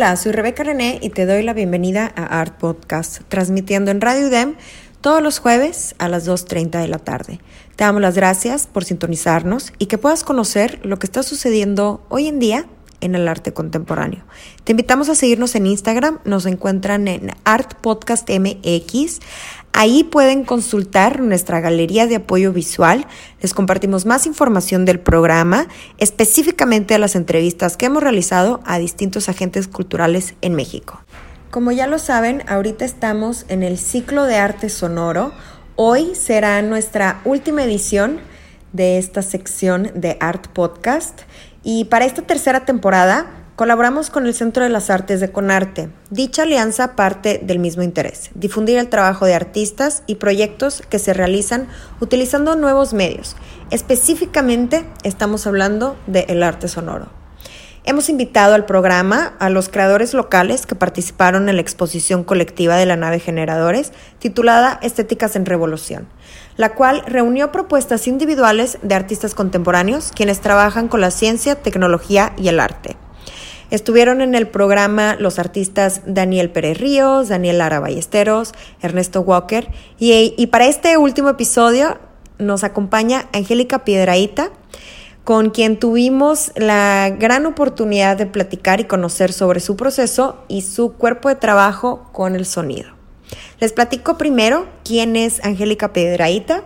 Hola, soy Rebeca René y te doy la bienvenida a Art Podcast, transmitiendo en Radio UDEM todos los jueves a las 2.30 de la tarde. Te damos las gracias por sintonizarnos y que puedas conocer lo que está sucediendo hoy en día en el arte contemporáneo. Te invitamos a seguirnos en Instagram, nos encuentran en Art Podcast MX. Ahí pueden consultar nuestra galería de apoyo visual. Les compartimos más información del programa, específicamente de las entrevistas que hemos realizado a distintos agentes culturales en México. Como ya lo saben, ahorita estamos en el ciclo de arte sonoro. Hoy será nuestra última edición de esta sección de Art Podcast y para esta tercera temporada colaboramos con el Centro de las Artes de Conarte. Dicha alianza parte del mismo interés, difundir el trabajo de artistas y proyectos que se realizan utilizando nuevos medios. Específicamente estamos hablando del arte sonoro. Hemos invitado al programa a los creadores locales que participaron en la exposición colectiva de la nave Generadores titulada Estéticas en Revolución, la cual reunió propuestas individuales de artistas contemporáneos quienes trabajan con la ciencia, tecnología y el arte. Estuvieron en el programa los artistas Daniel Pérez Ríos, Daniel Lara Ballesteros, Ernesto Walker y, para este último episodio nos acompaña Angélica Piedraíta, con quien tuvimos la gran oportunidad de platicar y conocer sobre su proceso y su cuerpo de trabajo con el sonido. Les platico primero quién es Angélica Piedraíta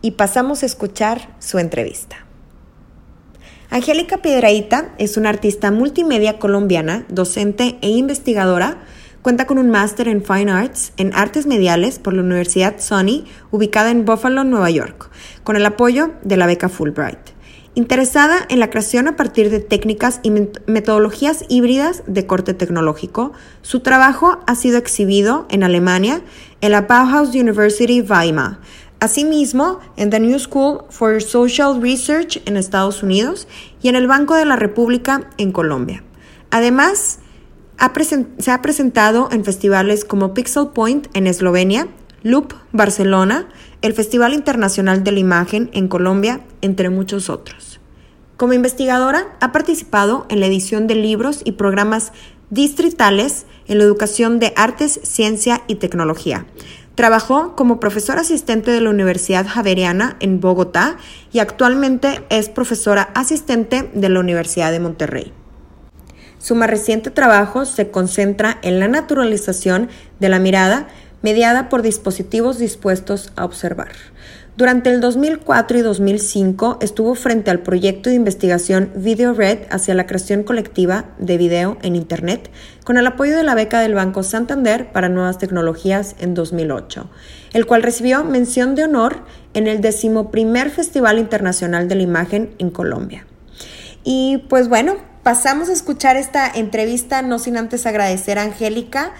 y pasamos a escuchar su entrevista. Angélica Piedraíta es una artista multimedia colombiana, docente e investigadora. Cuenta con un máster en Fine Arts en Artes Mediales por la Universidad Sony, ubicada en Buffalo, Nueva York, con el apoyo de la beca Fulbright interesada en la creación a partir de técnicas y metodologías híbridas de corte tecnológico. Su trabajo ha sido exhibido en Alemania, en la Bauhaus University Weimar, asimismo en The New School for Social Research en Estados Unidos y en el Banco de la República en Colombia. Además, se ha presentado en festivales como Pixel Point en Eslovenia, Loop Barcelona, el Festival Internacional de la Imagen en Colombia, entre muchos otros. Como investigadora, ha participado en la edición de libros y programas distritales en la educación de artes, ciencia y tecnología. Trabajó como profesora asistente de la Universidad Javeriana en Bogotá y actualmente es profesora asistente de la Universidad de Monterrey. Su más reciente trabajo se concentra en la naturalización de la mirada mediada por dispositivos dispuestos a observar. Durante el 2004 y 2005 estuvo frente al proyecto de investigación Video Red hacia la creación colectiva de video en Internet, con el apoyo de la beca del Banco Santander para Nuevas Tecnologías en 2008, el cual recibió mención de honor en el decimoprimer Festival Internacional de la Imagen en Colombia. Y pues bueno, pasamos a escuchar esta entrevista, no sin antes agradecer a Angélica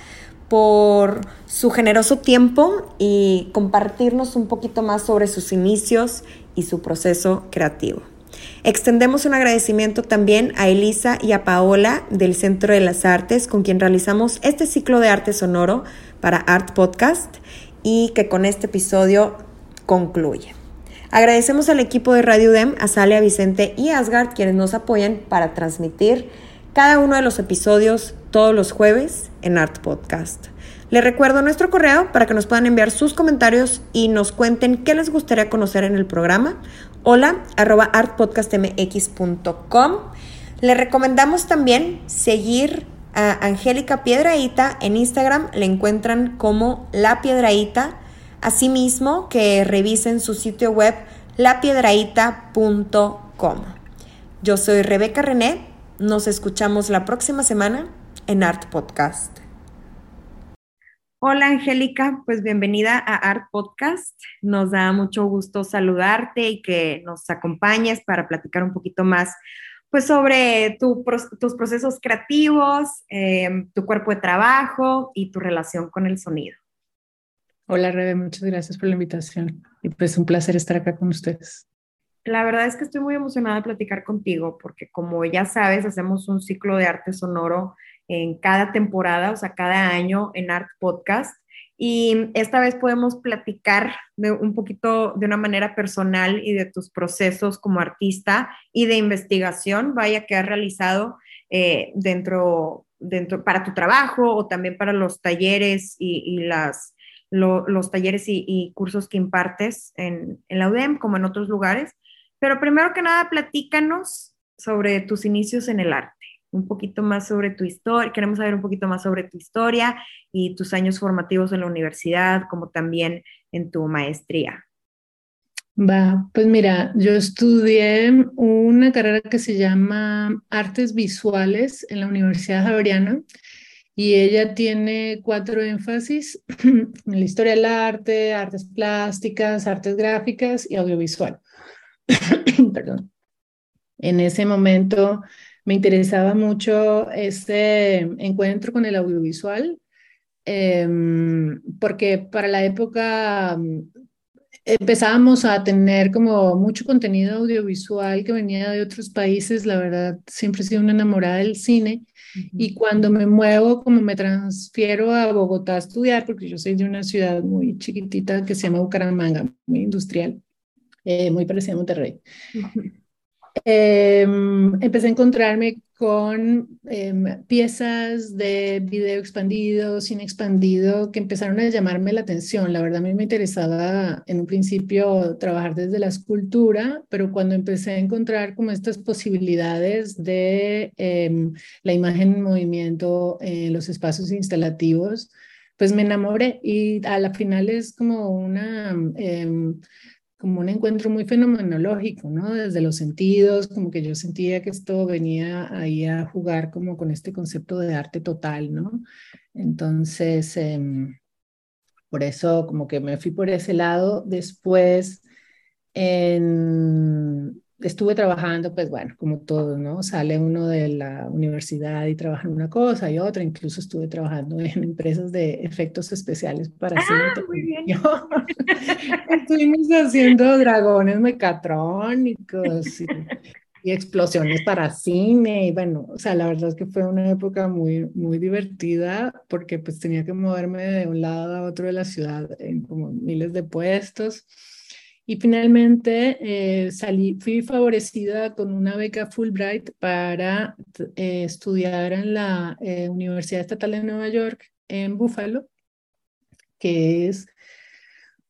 por su generoso tiempo y compartirnos un poquito más sobre sus inicios y su proceso creativo. Extendemos un agradecimiento también a Elisa y a Paola del Centro de las Artes, con quien realizamos este ciclo de arte sonoro para Art Podcast y que con este episodio concluye. Agradecemos al equipo de Radio UDEM, a Salia, Vicente y Asgard, quienes nos apoyan para transmitir cada uno de los episodios todos los jueves en Art Podcast. Les recuerdo nuestro correo para que nos puedan enviar sus comentarios y nos cuenten qué les gustaría conocer en el programa. Hola, arroba artpodcastmx.com. Les recomendamos también seguir a Angélica Piedraíta en Instagram. Le encuentran como La Piedraíta. Asimismo, que revisen su sitio web lapiedraíta.com. Yo soy Rebeca René. Nos escuchamos la próxima semana en Art Podcast. Hola Angélica, pues bienvenida a Art Podcast. Nos da mucho gusto saludarte y que nos acompañes para platicar un poquito más pues sobre tus procesos creativos, em, tu cuerpo de trabajo y tu relación con el sonido. Hola Rebe, muchas gracias por la invitación y pues un placer estar acá con ustedes. La verdad es que estoy muy emocionada de platicar contigo porque como ya sabes, hacemos un ciclo de arte sonoro en cada temporada, o sea, cada año en Art Podcast. Y esta vez podemos platicar un poquito de una manera personal y de tus procesos como artista y de investigación, vaya que has realizado eh, dentro, dentro para tu trabajo o también para los talleres y, las, los talleres y, cursos que impartes en, en la UDEM como en otros lugares. Pero primero que nada, platícanos sobre tus inicios en el arte un poquito más sobre tu historia, queremos saber un poquito más sobre tu historia y tus años formativos en la universidad, como también en tu maestría. Va, pues mira, yo estudié una carrera que se llama Artes Visuales en la Universidad Javeriana y ella tiene cuatro énfasis en la historia del arte, artes plásticas, artes gráficas y audiovisual. Perdón. En ese momento me interesaba mucho este encuentro con el audiovisual, em, porque para la época mm, empezábamos a tener como mucho contenido audiovisual que venía de otros países, la verdad, siempre he sido una enamorada del cine. Y cuando me muevo, como me transfiero a Bogotá a estudiar, porque yo soy de una ciudad muy chiquitita que se llama Bucaramanga, muy industrial, eh, muy parecida a Monterrey. Em, empecé a encontrarme con em, piezas de video expandido, cine expandido, que empezaron a llamarme la atención. La verdad, a mí me interesaba en un principio trabajar desde la escultura, pero cuando empecé a encontrar como estas posibilidades de em, la imagen en movimiento en los espacios instalativos, pues me enamoré y a la final es como una como un encuentro muy fenomenológico, ¿no? Desde los sentidos, como que yo sentía que esto venía ahí a jugar como con este concepto de arte total, ¿no? Entonces, em, por eso como que me fui por ese lado. Después, en, estuve trabajando, pues bueno, como todo, ¿no? Sale uno de la universidad y trabaja en una cosa y otra, incluso estuve trabajando en empresas de efectos especiales para ah, muy bien. Estuvimos haciendo dragones mecatrónicos y, y, explosiones para cine y bueno, o sea, la verdad es que fue una época muy, muy divertida porque pues tenía que moverme de un lado a otro de la ciudad en como miles de puestos. Y finalmente eh, salí, fui favorecida con una beca Fulbright para eh, estudiar en la eh, Universidad Estatal de Nueva York en Buffalo, que es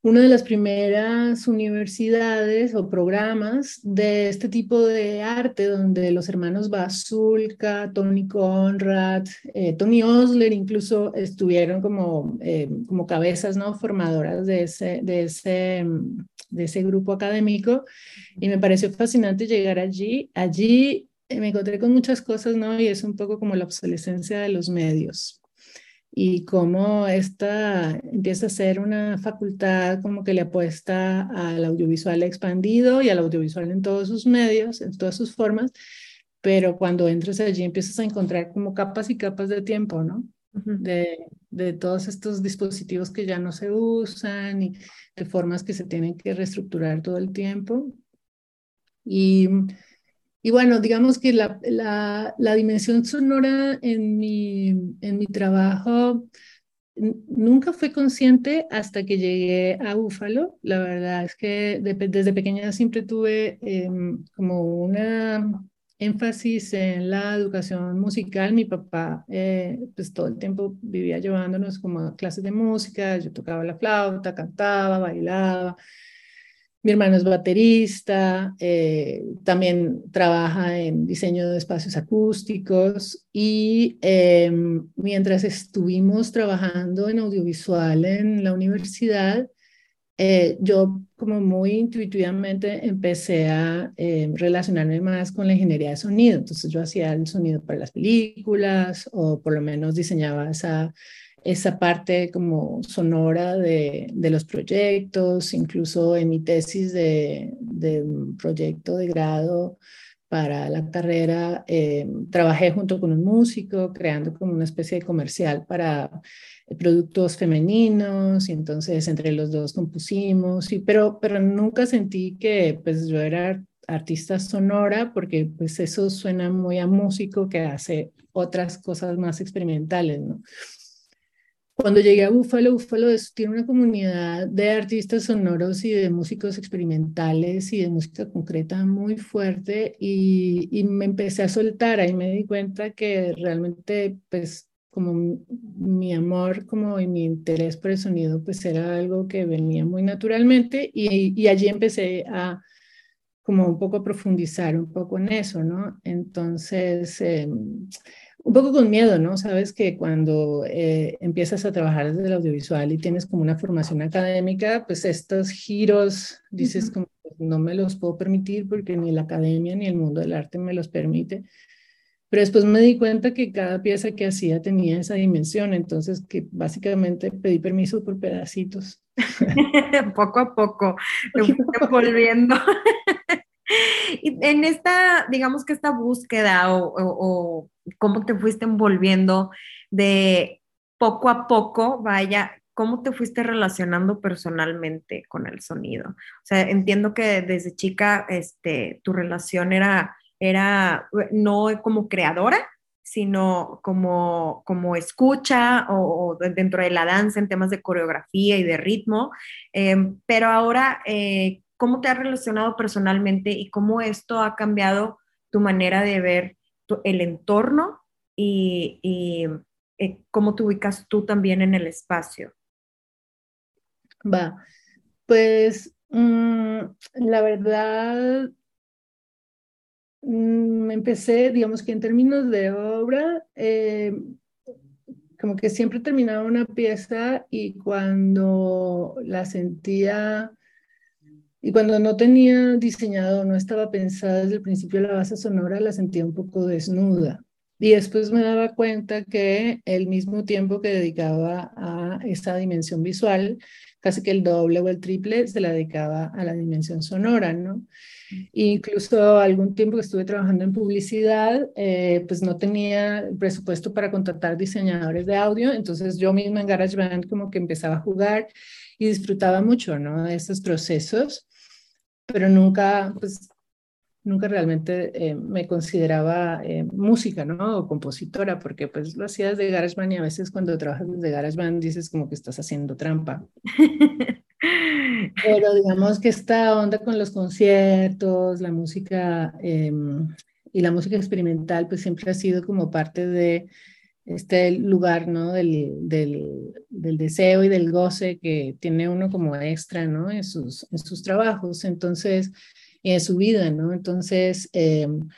una de las primeras universidades o programas de este tipo de arte, donde los hermanos Basulka, Tony Conrad, eh, Tony Osler incluso estuvieron como, eh, como cabezas ¿no? formadoras de ese, de, ese, de ese grupo académico. Y me pareció fascinante llegar allí. Allí me encontré con muchas cosas, ¿no? Y es un poco como la obsolescencia de los medios y cómo esta empieza a ser una facultad como que le apuesta al audiovisual expandido y al audiovisual en todos sus medios, en todas sus formas, pero cuando entras allí empiezas a encontrar como capas y capas de tiempo, ¿no? de, de todos estos dispositivos que ya no se usan y de formas que se tienen que reestructurar todo el tiempo. Y y bueno, digamos que la, la, la dimensión sonora en mi, en mi trabajo nunca fue consciente hasta que llegué a Búfalo. La verdad es que desde pequeña siempre tuve em, como una énfasis en la educación musical. Mi papá, eh, pues todo el tiempo vivía llevándonos como a clases de música. Yo tocaba la flauta, cantaba, bailaba. Mi hermano es baterista, eh, también trabaja en diseño de espacios acústicos y em, mientras estuvimos trabajando en audiovisual en la universidad, eh, yo como muy intuitivamente empecé a em, relacionarme más con la ingeniería de sonido. Entonces yo hacía el sonido para las películas o por lo menos diseñaba esa esa parte como sonora de, de, los proyectos, incluso en mi tesis de, de proyecto de grado para la carrera, eh, trabajé junto con un músico creando como una especie de comercial para productos femeninos y entonces entre los dos compusimos, y, pero, pero nunca sentí que pues yo era artista sonora porque pues eso suena muy a músico que hace otras cosas más experimentales, ¿no? Cuando llegué a Búfalo, Búfalo tiene una comunidad de artistas sonoros y de músicos experimentales y de música concreta muy fuerte y, y me empecé a soltar, ahí me di cuenta que realmente pues como mi amor como y mi interés por el sonido pues era algo que venía muy naturalmente y, y allí empecé a como un poco profundizar un poco en eso, ¿no? Entonces, eh, un poco con miedo, ¿no? Sabes que cuando eh, empiezas a trabajar desde el audiovisual y tienes como una formación académica, pues estos giros, dices como, no me los puedo permitir porque ni la academia ni el mundo del arte me los permite. Pero después me di cuenta que cada pieza que hacía tenía esa dimensión, entonces que básicamente pedí permiso por pedacitos. poco a poco, te volviendo. y en esta, digamos que esta búsqueda o, cómo te fuiste envolviendo de poco a poco, vaya, ¿cómo te fuiste relacionando personalmente con el sonido? O sea, entiendo que desde chica este, tu relación era era no como creadora, sino como, como escucha o, dentro de la danza en temas de coreografía y de ritmo. Em, pero ahora, eh, ¿cómo te has relacionado personalmente y cómo esto ha cambiado tu manera de ver el entorno y, eh, cómo te ubicas tú también en el espacio? Va, pues mm, la verdad Mm, empecé, digamos que en términos de obra, eh, como que siempre terminaba una pieza y cuando la sentía, y cuando no tenía diseñado, no estaba pensada desde el principio la base sonora, la sentía un poco desnuda. Y después me daba cuenta que el mismo tiempo que dedicaba a esa dimensión visual, casi que el doble o el triple se la dedicaba a la dimensión sonora, ¿no? Incluso algún tiempo que estuve trabajando en publicidad, eh, pues no tenía presupuesto para contratar diseñadores de audio, entonces yo misma en GarageBand como que empezaba a jugar y disfrutaba mucho, ¿no? De esos procesos, pero nunca, pues nunca realmente eh, me consideraba eh, música, ¿no? O compositora, porque pues lo hacía desde GarageBand y a veces cuando trabajas desde GarageBand dices como que estás haciendo trampa. Pero digamos que esta onda con los conciertos, la música em, y la música experimental, pues siempre ha sido como parte de este lugar, ¿no? Del, del, del, deseo y del goce que tiene uno como extra, ¿no? En sus, en sus trabajos, entonces, y en su vida, ¿no? Entonces, em,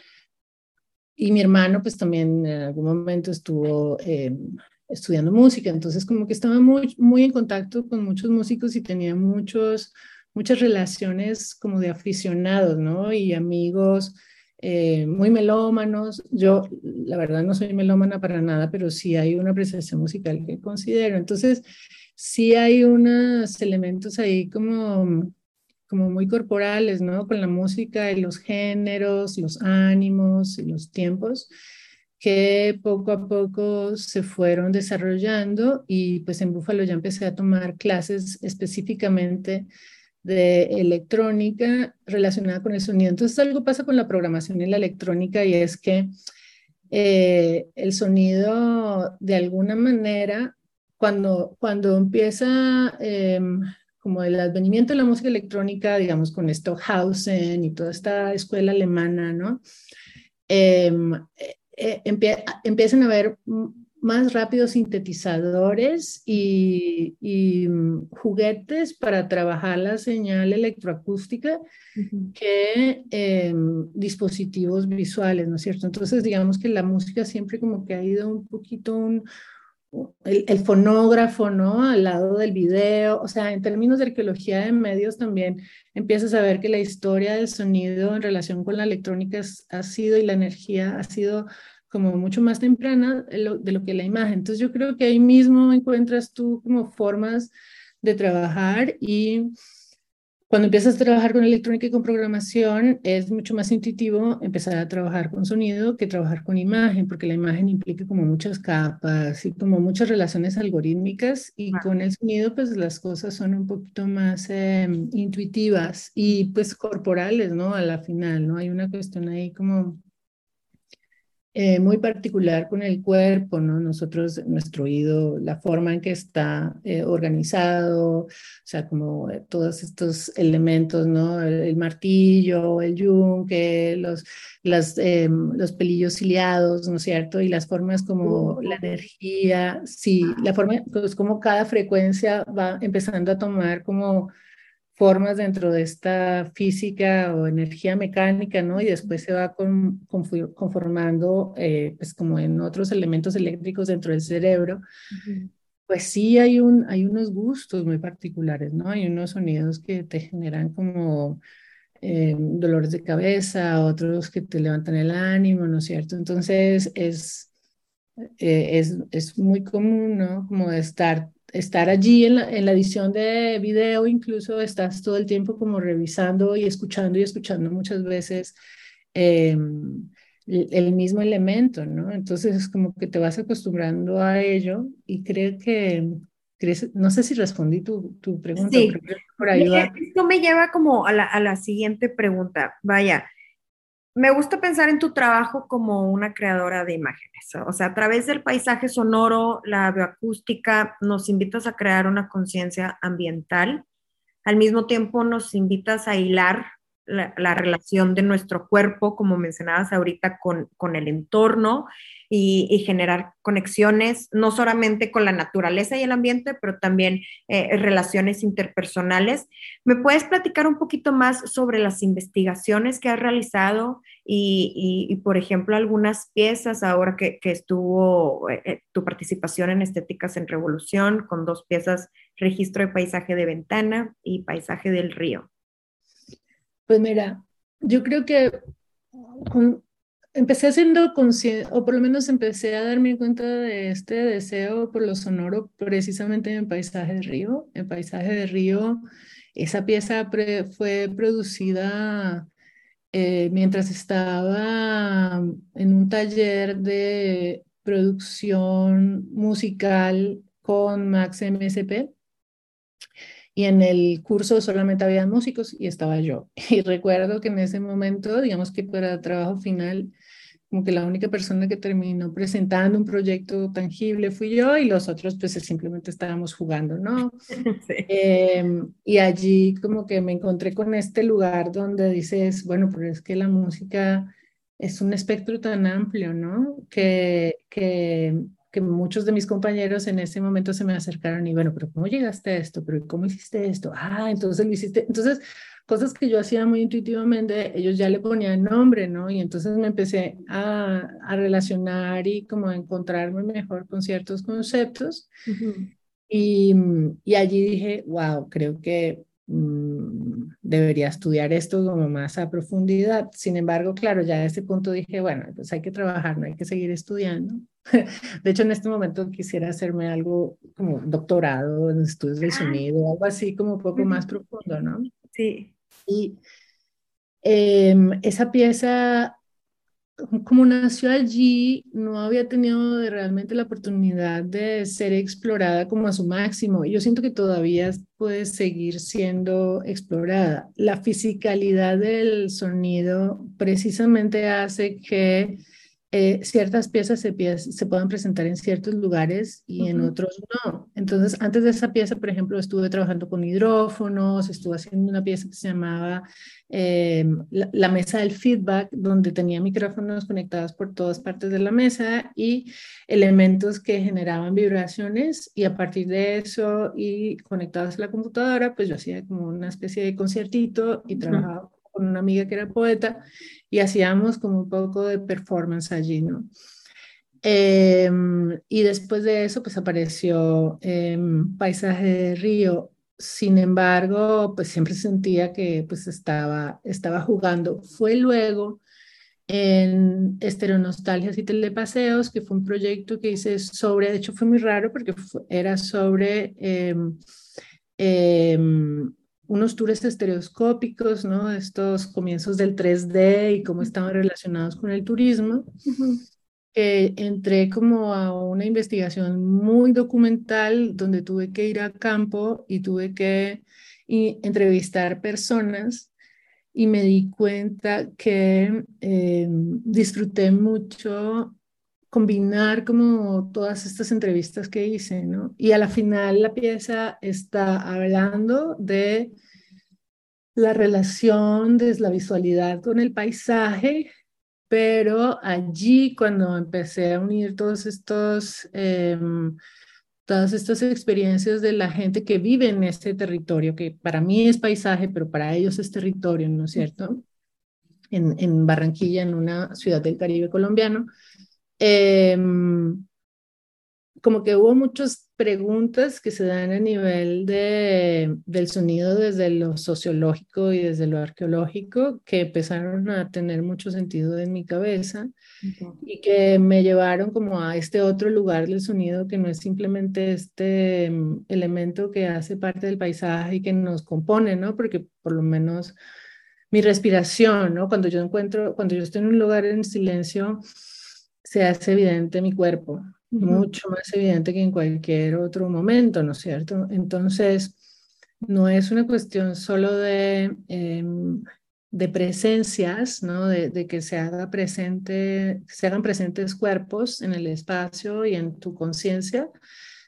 y mi hermano, pues también en algún momento estuvo em, estudiando música, entonces como que estaba muy, muy en contacto con muchos músicos y tenía muchos, muchas relaciones como de aficionados, ¿no? Y amigos eh, muy melómanos. Yo, la verdad, no soy melómana para nada, pero sí hay una apreciación musical que considero. Entonces, sí hay unos elementos ahí como como muy corporales, ¿no? Con la música y los géneros, los ánimos y los tiempos que poco a poco se fueron desarrollando y pues en Búfalo ya empecé a tomar clases específicamente de electrónica relacionada con el sonido. Entonces algo pasa con la programación y la electrónica y es que eh, el sonido de alguna manera, cuando, cuando empieza em, como el advenimiento de la música electrónica, digamos con Stockhausen y toda esta escuela alemana, ¿no? Em, eh, empiezan a haber más rápidos sintetizadores y, mm, juguetes para trabajar la señal electroacústica que em, dispositivos visuales, ¿no es cierto? Entonces, digamos que la música siempre como que ha ido un poquito un, el, fonógrafo, ¿no? Al lado del video, o sea, en términos de arqueología de medios también empiezas a ver que la historia del sonido en relación con la electrónica ha sido y la energía ha sido como mucho más temprana de lo, que la imagen. Entonces yo creo que ahí mismo encuentras tú como formas de trabajar y Cuando empiezas a trabajar con electrónica y con programación, es mucho más intuitivo empezar a trabajar con sonido que trabajar con imagen, porque la imagen implica como muchas capas y como muchas relaciones algorítmicas y con el sonido pues las cosas son un poquito más em, intuitivas y pues corporales, ¿no? A la final, ¿no? Hay una cuestión ahí como eh, muy particular con el cuerpo, ¿no? Nosotros, nuestro oído, la forma en que está eh, organizado, o sea, como eh, todos estos elementos, ¿no? El, martillo, el yunque, los, las, los pelillos ciliados, ¿no es cierto? Y las formas como la energía, sí, la forma, pues como cada frecuencia va empezando a tomar como formas dentro de esta física o energía mecánica, ¿no? Y después se va con, conformando, eh, pues como en otros elementos eléctricos dentro del cerebro. Pues sí hay, un, hay unos gustos muy particulares, ¿no? Hay unos sonidos que te generan como eh, dolores de cabeza, otros que te levantan el ánimo, ¿no es cierto? Entonces es, eh, es, es muy común, ¿no? Como estar estar allí en la, en la, edición de video, incluso estás todo el tiempo como revisando y escuchando y escuchando muchas veces em, el, mismo elemento, ¿no? Entonces es como que te vas acostumbrando a ello y creo que, no sé si respondí tu, tu pregunta. Sí, por ahí esto me lleva como a la, a la siguiente pregunta. Vaya, me gusta pensar en tu trabajo como una creadora de imágenes. O sea, a través del paisaje sonoro, la bioacústica, nos invitas a crear una conciencia ambiental. Al mismo tiempo, nos invitas a hilar la, relación de nuestro cuerpo, como mencionabas ahorita, con, con el entorno y, generar conexiones, no solamente con la naturaleza y el ambiente, pero también eh, relaciones interpersonales. ¿Me puedes platicar un poquito más sobre las investigaciones que has realizado y, por ejemplo, algunas piezas ahora que, que estuvo eh, eh, tu participación en Estéticas en Revolución con dos piezas, Registro de Paisaje de Ventana y Paisaje del Río? Pues mira, yo creo que empecé haciendo consciente, o por lo menos empecé a darme cuenta de este deseo por lo sonoro precisamente en Paisaje de Río. En Paisaje de Río, esa pieza fue producida eh, mientras estaba en un taller de producción musical con Max MSP y en el curso solamente había músicos y estaba yo. Y recuerdo que en ese momento, digamos que para trabajo final, como que la única persona que terminó presentando un proyecto tangible fui yo y los otros pues simplemente estábamos jugando, ¿no? Em, y allí como que me encontré con este lugar donde dices, bueno, pero es que la música es un espectro tan amplio, ¿no? Que, que que muchos de mis compañeros en ese momento se me acercaron y bueno, pero ¿cómo llegaste a esto? ¿Pero cómo hiciste esto? Ah, entonces lo hiciste. Entonces, cosas que yo hacía muy intuitivamente, ellos ya le ponían nombre, ¿no? Y entonces me empecé a, a relacionar y como a encontrarme mejor con ciertos conceptos. y, y allí dije, wow, creo que Mm, debería estudiar esto como más a profundidad. Sin embargo, claro, ya a ese punto dije, bueno, pues hay que trabajar, no hay que seguir estudiando. De hecho, en este momento quisiera hacerme algo como doctorado en estudios del ah. sonido, algo así como un poco más profundo, ¿no? Sí. Y em, esa pieza como nació allí, no había tenido realmente la oportunidad de ser explorada como a su máximo. Yo siento que todavía puede seguir siendo explorada. La fisicalidad del sonido precisamente hace que eh, ciertas piezas se, se puedan presentar en ciertos lugares y en otros no. Entonces, antes de esa pieza, por ejemplo, estuve trabajando con hidrófonos, estuve haciendo una pieza que se llamaba em, la, mesa del feedback, donde tenía micrófonos conectados por todas partes de la mesa y elementos que generaban vibraciones. Y a partir de eso y conectados a la computadora, pues yo hacía como una especie de conciertito y trabajaba con una amiga que era poeta y hacíamos como un poco de performance allí, ¿no? Em, y después de eso, pues apareció eh, Paisaje de Río. Sin embargo, pues siempre sentía que pues estaba, estaba jugando. Fue luego en Estereonostalgias y Telepaseos, que fue un proyecto que hice sobre, de hecho fue muy raro porque era sobre... Eh, unos tours estereoscópicos, ¿no? Estos comienzos del 3D y cómo estaban relacionados con el turismo. entré como a una investigación muy documental donde tuve que ir a campo y tuve que entrevistar personas y me di cuenta que eh, disfruté mucho combinar como todas estas entrevistas que hice, ¿no? Y a la final la pieza está hablando de la relación de la visualidad con el paisaje, pero allí cuando empecé a unir todos estos, em, todas estas experiencias de la gente que vive en este territorio, que para mí es paisaje, pero para ellos es territorio, ¿no es cierto? En, en Barranquilla, en una ciudad del Caribe colombiano, Em, como que hubo muchas preguntas que se dan a nivel de, del sonido desde lo sociológico y desde lo arqueológico que empezaron a tener mucho sentido en mi cabeza y que me llevaron como a este otro lugar del sonido que no es simplemente este em, elemento que hace parte del paisaje y que nos compone, ¿no? Porque por lo menos mi respiración, ¿no? Cuando yo encuentro, cuando yo estoy en un lugar en silencio, se hace evidente mi cuerpo, mucho más evidente que en cualquier otro momento, ¿no es cierto? Entonces, no es una cuestión solo de, em, de presencias, ¿no? De, que se, haga presente, se hagan presentes cuerpos en el espacio y en tu conciencia,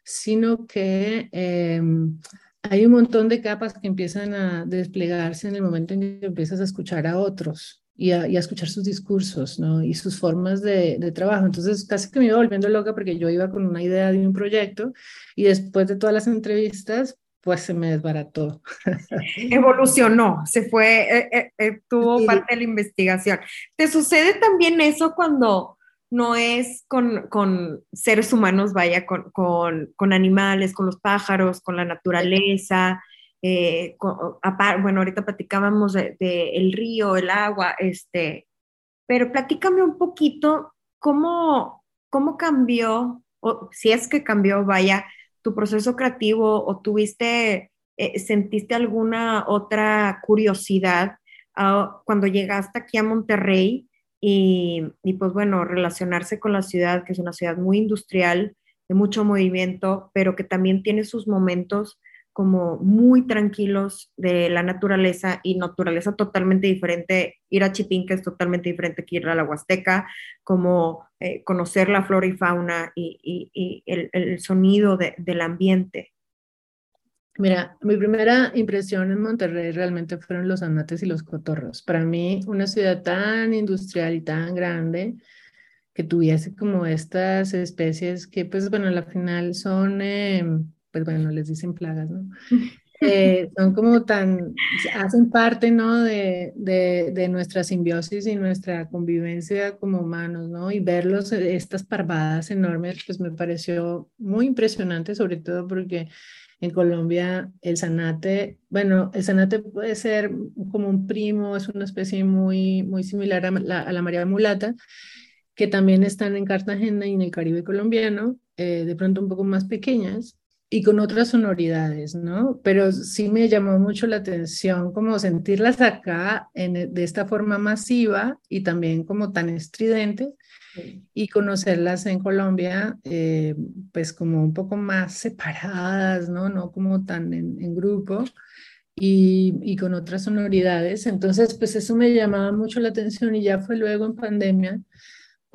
sino que em, hay un montón de capas que empiezan a desplegarse en el momento en que empiezas a escuchar a otros, y a, escuchar sus discursos ¿no? y sus formas de, de, trabajo. Entonces casi que me iba volviendo loca porque yo iba con una idea de un proyecto y después de todas las entrevistas, pues se me desbarató. Evolucionó, se fue, eh, eh, eh, tuvo parte de la investigación. ¿Te sucede también eso cuando no es con, con seres humanos, vaya, con, con, con animales, con los pájaros, con la naturaleza? Eh, bueno, ahorita platicábamos de, el río, el agua, este, pero platícame un poquito cómo, cómo cambió, o si es que cambió, vaya, tu proceso creativo o tuviste, eh, sentiste alguna otra curiosidad ah, cuando llegaste aquí a Monterrey y, y, pues bueno, relacionarse con la ciudad, que es una ciudad muy industrial, de mucho movimiento, pero que también tiene sus momentos como muy tranquilos de la naturaleza y naturaleza totalmente diferente. Ir a Chipín, que es totalmente diferente que ir a la Huasteca, como eh, conocer la flora y fauna y, el, sonido del ambiente. Mira, mi primera impresión en Monterrey realmente fueron los anates y los cotorros. Para mí, una ciudad tan industrial y tan grande que tuviese como estas especies que, pues bueno, al final son... Em, pues bueno, les dicen plagas, ¿no? Eh, son como tan, hacen parte, ¿no? De, de, de, nuestra simbiosis y nuestra convivencia como humanos, ¿no? Y verlos, eh, estas parvadas enormes, pues me pareció muy impresionante, sobre todo porque en Colombia el zanate, bueno, el zanate puede ser como un primo, es una especie muy, muy similar a la, a la María Mulata, que también están en Cartagena y en el Caribe colombiano, eh, de pronto un poco más pequeñas, y con otras sonoridades, ¿no? Pero sí me llamó mucho la atención como sentirlas acá en, e, de esta forma masiva y también como tan estridente y conocerlas en Colombia eh, pues como un poco más separadas, ¿no? No como tan en, en grupo. Y, y, con otras sonoridades. Entonces, pues eso me llamaba mucho la atención y ya fue luego en pandemia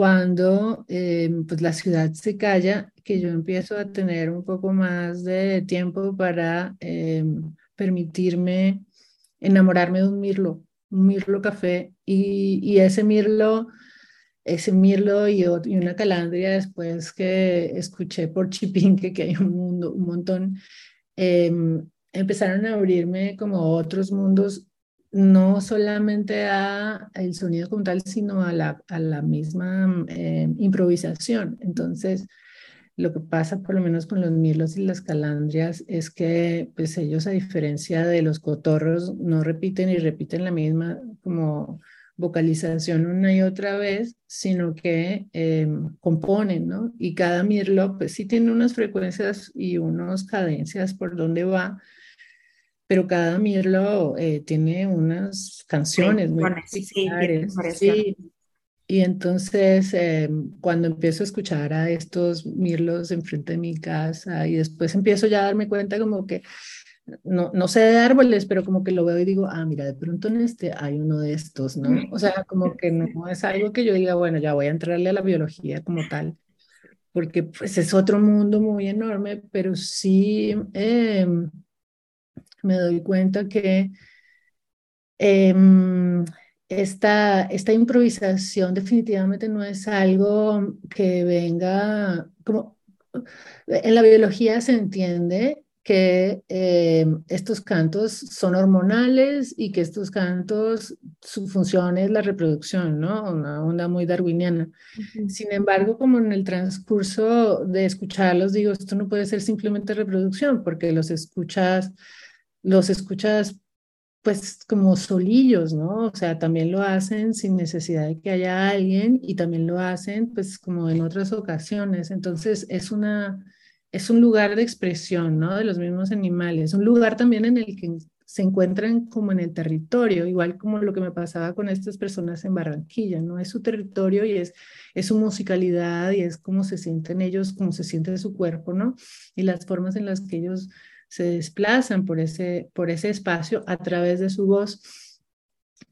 cuando eh, pues la ciudad se calla, que yo empiezo a tener un poco más de tiempo para eh, permitirme enamorarme de un mirlo, un mirlo café y, y ese mirlo, ese mirlo y, y, una calandria después que escuché por Chipinque, que hay un, mundo, un montón, em, empezaron a abrirme como otros mundos no solamente a el sonido como tal, sino a la, a la misma eh, improvisación. Entonces, lo que pasa por lo menos con los mirlos y las calandrias es que pues ellos a diferencia de los cotorros no repiten y repiten la misma como vocalización una y otra vez, sino que eh, componen, ¿no? Y cada mirlo pues sí tiene unas frecuencias y unas cadencias por donde va, pero cada mirlo eh, tiene unas canciones muy sí, sí, y entonces em, cuando empiezo a escuchar a estos mirlos enfrente de mi casa y después empiezo ya a darme cuenta como que no, no sé de árboles, pero como que lo veo y digo, ah, mira, de pronto en este hay uno de estos, ¿no? O sea, como que no es algo que yo diga, bueno, ya voy a entrarle a la biología como tal, porque pues es otro mundo muy enorme, pero sí em, me doy cuenta que em, esta, esta improvisación definitivamente no es algo que venga como... En la biología se entiende que eh, estos cantos son hormonales y que estos cantos, su función es la reproducción, ¿no? Una onda muy darwiniana. Sin embargo, como en el transcurso de escucharlos, digo, esto no puede ser simplemente reproducción, porque los escuchas, los escuchas pues como solillos, ¿no? O sea, también lo hacen sin necesidad de que haya alguien y también lo hacen pues como en otras ocasiones. Entonces es una, es un lugar de expresión, ¿no? De los mismos animales, un lugar también en el que se encuentran como en el territorio, igual como lo que me pasaba con estas personas en Barranquilla, ¿no? Es su territorio y es, es su musicalidad y es cómo se sienten ellos, cómo se siente su cuerpo, ¿no? Y las formas en las que ellos se desplazan por ese, por ese espacio a través de su voz.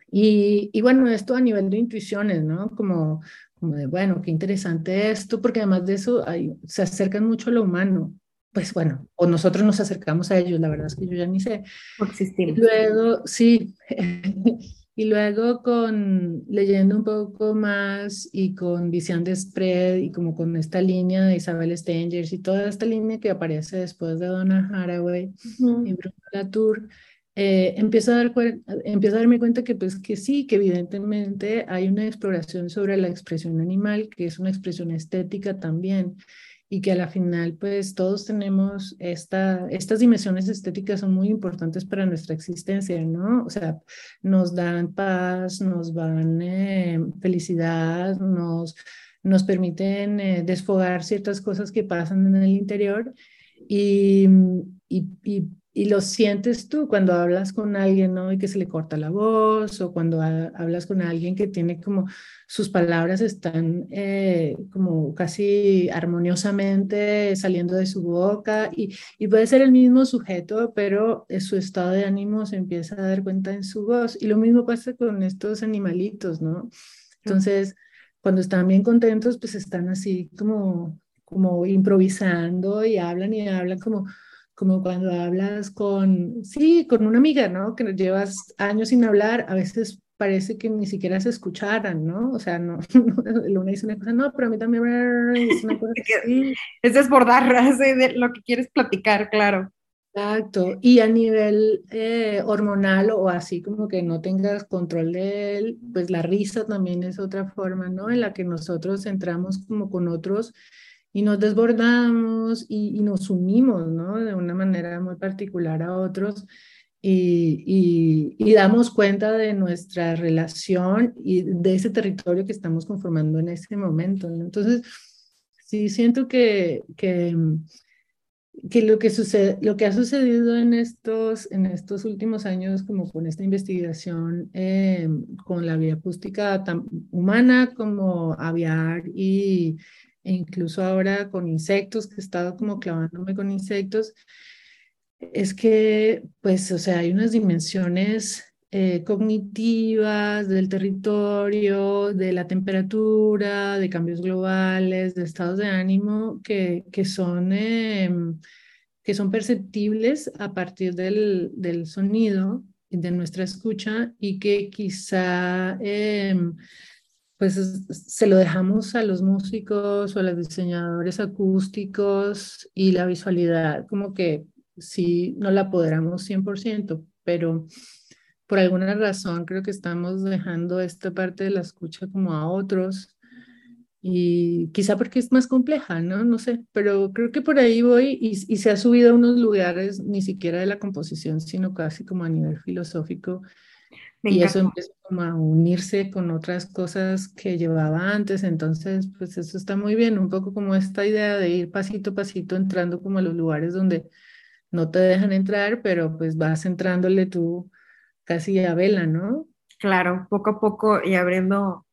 Y, y, bueno, esto a nivel de intuiciones, ¿no? Como, como de, bueno, qué interesante esto, porque además de eso hay, se acercan mucho a lo humano. Pues bueno, o nosotros nos acercamos a ellos, la verdad es que yo ya ni sé. Existimos. Luego, sí, Y luego con leyendo un poco más y con Visión de Spread y como con esta línea de Isabel Stengers y toda esta línea que aparece después de Donna Haraway y Bruno Latour, eh, empiezo, a dar, empiezo a darme cuenta que pues que sí, que evidentemente hay una exploración sobre la expresión animal, que es una expresión estética también y que a la final pues todos tenemos esta, estas dimensiones estéticas son muy importantes para nuestra existencia, ¿no? O sea, nos dan paz, nos dan eh, felicidad, nos, nos permiten eh, desfogar ciertas cosas que pasan en el interior y, y, y y lo sientes tú cuando hablas con alguien, ¿no? Y que se le corta la voz o cuando hablas con alguien que tiene como sus palabras están eh, como casi armoniosamente saliendo de su boca y, y, puede ser el mismo sujeto, pero su estado de ánimo se empieza a dar cuenta en su voz. Y lo mismo pasa con estos animalitos, ¿no? Entonces, cuando están bien contentos, pues están así como, como improvisando y hablan y hablan como como cuando hablas con, sí, con una amiga, ¿no? Que llevas años sin hablar, a veces parece que ni siquiera se escucharan, ¿no? O sea, no, una dice una cosa, no, pero a mí también es una cosa así. Es desbordar de lo que quieres platicar, claro. Exacto, y a nivel eh, hormonal o así como que no tengas control de él, pues la risa también es otra forma, ¿no? En la que nosotros entramos como con otros y nos desbordamos y, nos unimos, ¿no? De una manera muy particular a otros y, y, damos cuenta de nuestra relación y de ese territorio que estamos conformando en ese momento. Entonces, sí siento que, que, que, lo, que sucede, lo que ha sucedido en estos, en estos últimos años, como con esta investigación eh, con la vía acústica tan humana como aviar y e incluso ahora con insectos, que he estado como clavándome con insectos, es que, pues, o sea, hay unas dimensiones eh, cognitivas del territorio, de la temperatura, de cambios globales, de estados de ánimo que, que, son, em, que son perceptibles a partir del, del sonido de nuestra escucha y que quizá em, pues se lo dejamos a los músicos o a los diseñadores acústicos y la visualidad como que sí no la apoderamos 100%, pero por alguna razón creo que estamos dejando esta parte de la escucha como a otros y quizá porque es más compleja, ¿no? No sé, pero creo que por ahí voy y, y se ha subido a unos lugares ni siquiera de la composición, sino casi como a nivel filosófico y eso empezó como a unirse con otras cosas que llevaba antes, entonces pues eso está muy bien, un poco como esta idea de ir pasito a pasito entrando como a los lugares donde, no te dejan entrar, pero pues vas entrándole tú casi a vela, ¿no? Claro, poco a poco y abriendo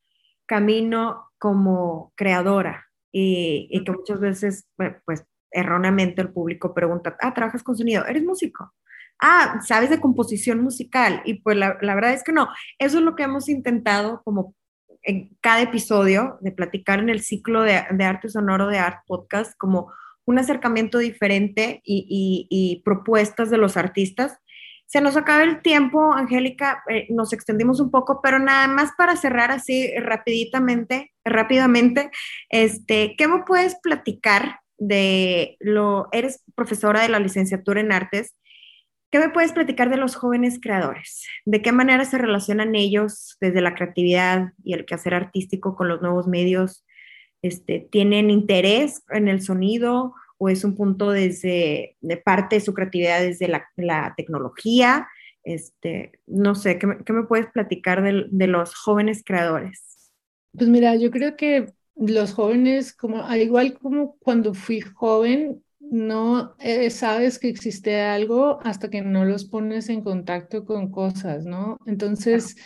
camino como creadora y, y que muchas veces, pues erróneamente el público pregunta, ah, ¿trabajas con sonido? ¿Eres músico? Ah, ¿sabes de composición musical? Y pues la, verdad es que no, eso es lo que hemos intentado como en cada episodio de platicar en el ciclo de, arte sonoro de Art Podcast, como un acercamiento diferente y, y, propuestas de los artistas. Se nos acaba el tiempo, Angélica, eh, nos extendimos un poco, pero nada más para cerrar así rapiditamente, rápidamente, este, ¿qué me puedes platicar de lo, eres profesora de la licenciatura en artes, ¿qué me puedes platicar de los jóvenes creadores? ¿De qué manera se relacionan ellos desde la creatividad y el quehacer artístico con los nuevos medios? Este, ¿Tienen interés en el sonido o es un punto desde de parte de su creatividad desde la, tecnología? Este, no sé, ¿qué me, puedes platicar de, de los jóvenes creadores? Pues mira, yo creo que los jóvenes, como, al igual como cuando fui joven, no eh, sabes que existe algo hasta que no los pones en contacto con cosas, ¿no? Entonces,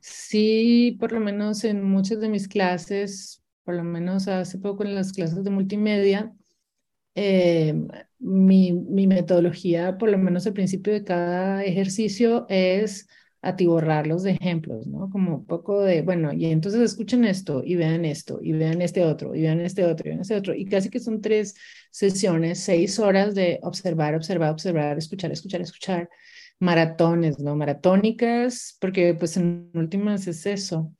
sí, por lo menos en muchas de mis clases, por lo menos hace poco en las clases de multimedia, eh, mi, mi metodología, por lo menos al principio de cada ejercicio, es atiborrarlos de ejemplos, ¿no? Como un poco de, bueno, y entonces escuchen esto y vean esto y vean este otro y vean este otro y vean este otro. Y casi que son tres sesiones, seis horas de observar, observar, observar, escuchar, escuchar, escuchar, maratones, ¿no? Maratónicas, porque pues en últimas es eso.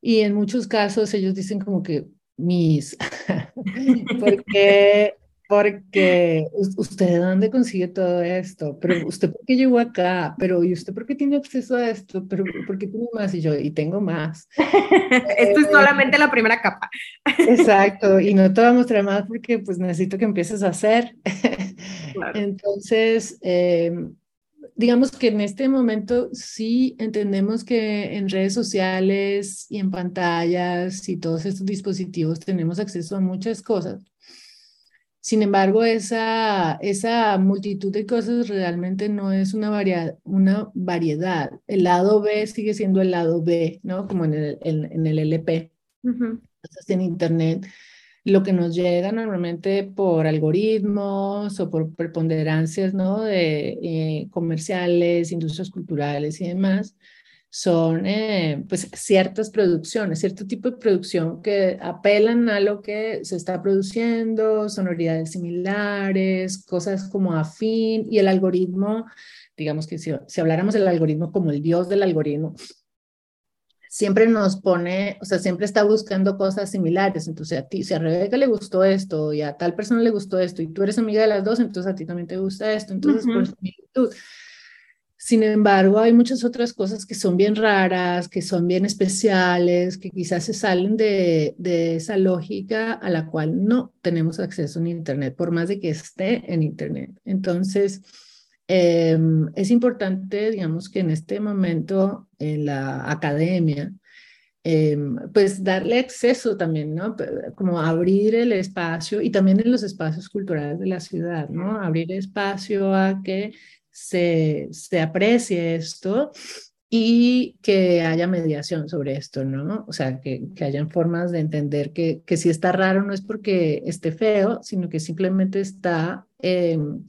Y en muchos casos ellos dicen como que mis, porque porque usted de dónde consigue todo esto, pero usted por qué llegó acá, pero y usted por qué tiene acceso a esto, pero por qué tiene más y yo y tengo más. esto es solamente la primera capa. Exacto, y no te voy a mostrar más porque pues necesito que empieces a hacer. Entonces, em, digamos que en este momento sí entendemos que en redes sociales y en pantallas y todos estos dispositivos tenemos acceso a muchas cosas sin embargo, esa, esa multitud de cosas realmente no es una, una variedad. El lado B sigue siendo el lado B, ¿no? Como en el, en, el LP. Entonces, en Internet, lo que nos llega normalmente por algoritmos o por preponderancias, ¿no? De eh, comerciales, industrias culturales y demás, son eh, pues ciertas producciones, cierto tipo de producción que apelan a lo que se está produciendo, sonoridades similares, cosas como afín y el algoritmo, digamos que si, si habláramos del algoritmo como el dios del algoritmo, siempre nos pone, o sea, siempre está buscando cosas similares. Entonces, a ti, si a Rebeca le gustó esto y a tal persona le gustó esto y tú eres amiga de las dos, entonces a ti también te gusta esto. Entonces, por similitud. Sin embargo, hay muchas otras cosas que son bien raras, que son bien especiales, que quizás se salen de, esa lógica a la cual no tenemos acceso en Internet, por más de que esté en Internet. Entonces, em, es importante, digamos, que en este momento en la academia, em, pues darle acceso también, ¿no? Como abrir el espacio y también en los espacios culturales de la ciudad, ¿no? Abrir espacio a que se, se aprecie esto y que haya mediación sobre esto, ¿no? O sea, que, que hayan formas de entender que, que si está raro no es porque esté feo, sino que simplemente está em,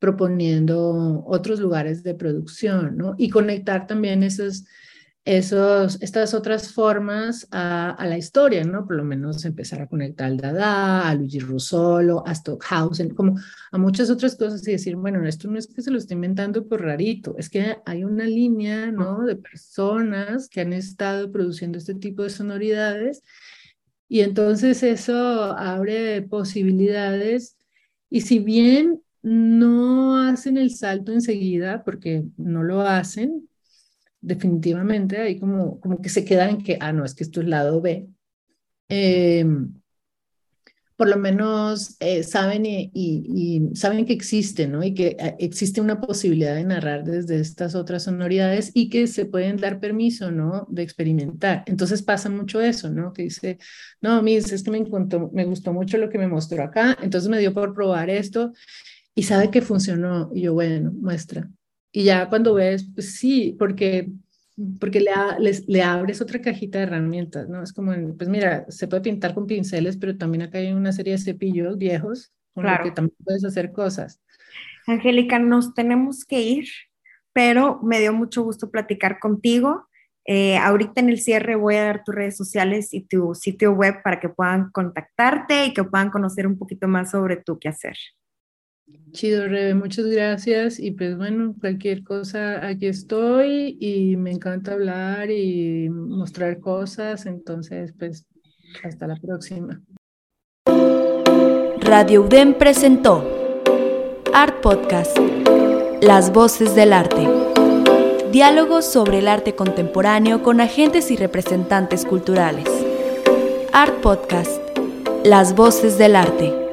proponiendo otros lugares de producción, ¿no? Y conectar también esos esos, estas otras formas a, a, la historia, ¿no? Por lo menos empezar a conectar al Dada, a Luigi Russolo, a Stockhausen, como a muchas otras cosas y decir, bueno, esto no es que se lo esté inventando por rarito, es que hay una línea, ¿no? De personas que han estado produciendo este tipo de sonoridades y entonces eso abre posibilidades y si bien no hacen el salto enseguida, porque no lo hacen, definitivamente hay como, como que se queda en que, ah, no, es que esto es lado B. Em, por lo menos eh, saben y, saben que existe, ¿no? Y que eh, existe una posibilidad de narrar desde estas otras sonoridades y que se pueden dar permiso, ¿no? De experimentar. Entonces pasa mucho eso, ¿no? Que dice, no, mis, es que me, me gustó mucho lo que me mostró acá, entonces me dio por probar esto y sabe que funcionó. Y yo, bueno, muestra. Y ya cuando ves, pues sí, porque, porque le, le abres otra cajita de herramientas, ¿no? Es como, pues mira, se puede pintar con pinceles, pero también acá hay una serie de cepillos viejos con los que también puedes hacer cosas. Angélica, nos tenemos que ir, pero me dio mucho gusto platicar contigo. Eh, ahorita en el cierre voy a dar tus redes sociales y tu sitio web para que puedan contactarte y que puedan conocer un poquito más sobre tu quehacer. Chido, Rebe, muchas gracias. Y pues bueno, cualquier cosa, aquí estoy y me encanta hablar y mostrar cosas. Entonces, pues hasta la próxima. Radio UDEM presentó Art Podcast, Las Voces del Arte. Diálogos sobre el arte contemporáneo con agentes y representantes culturales. Art Podcast, Las Voces del Arte.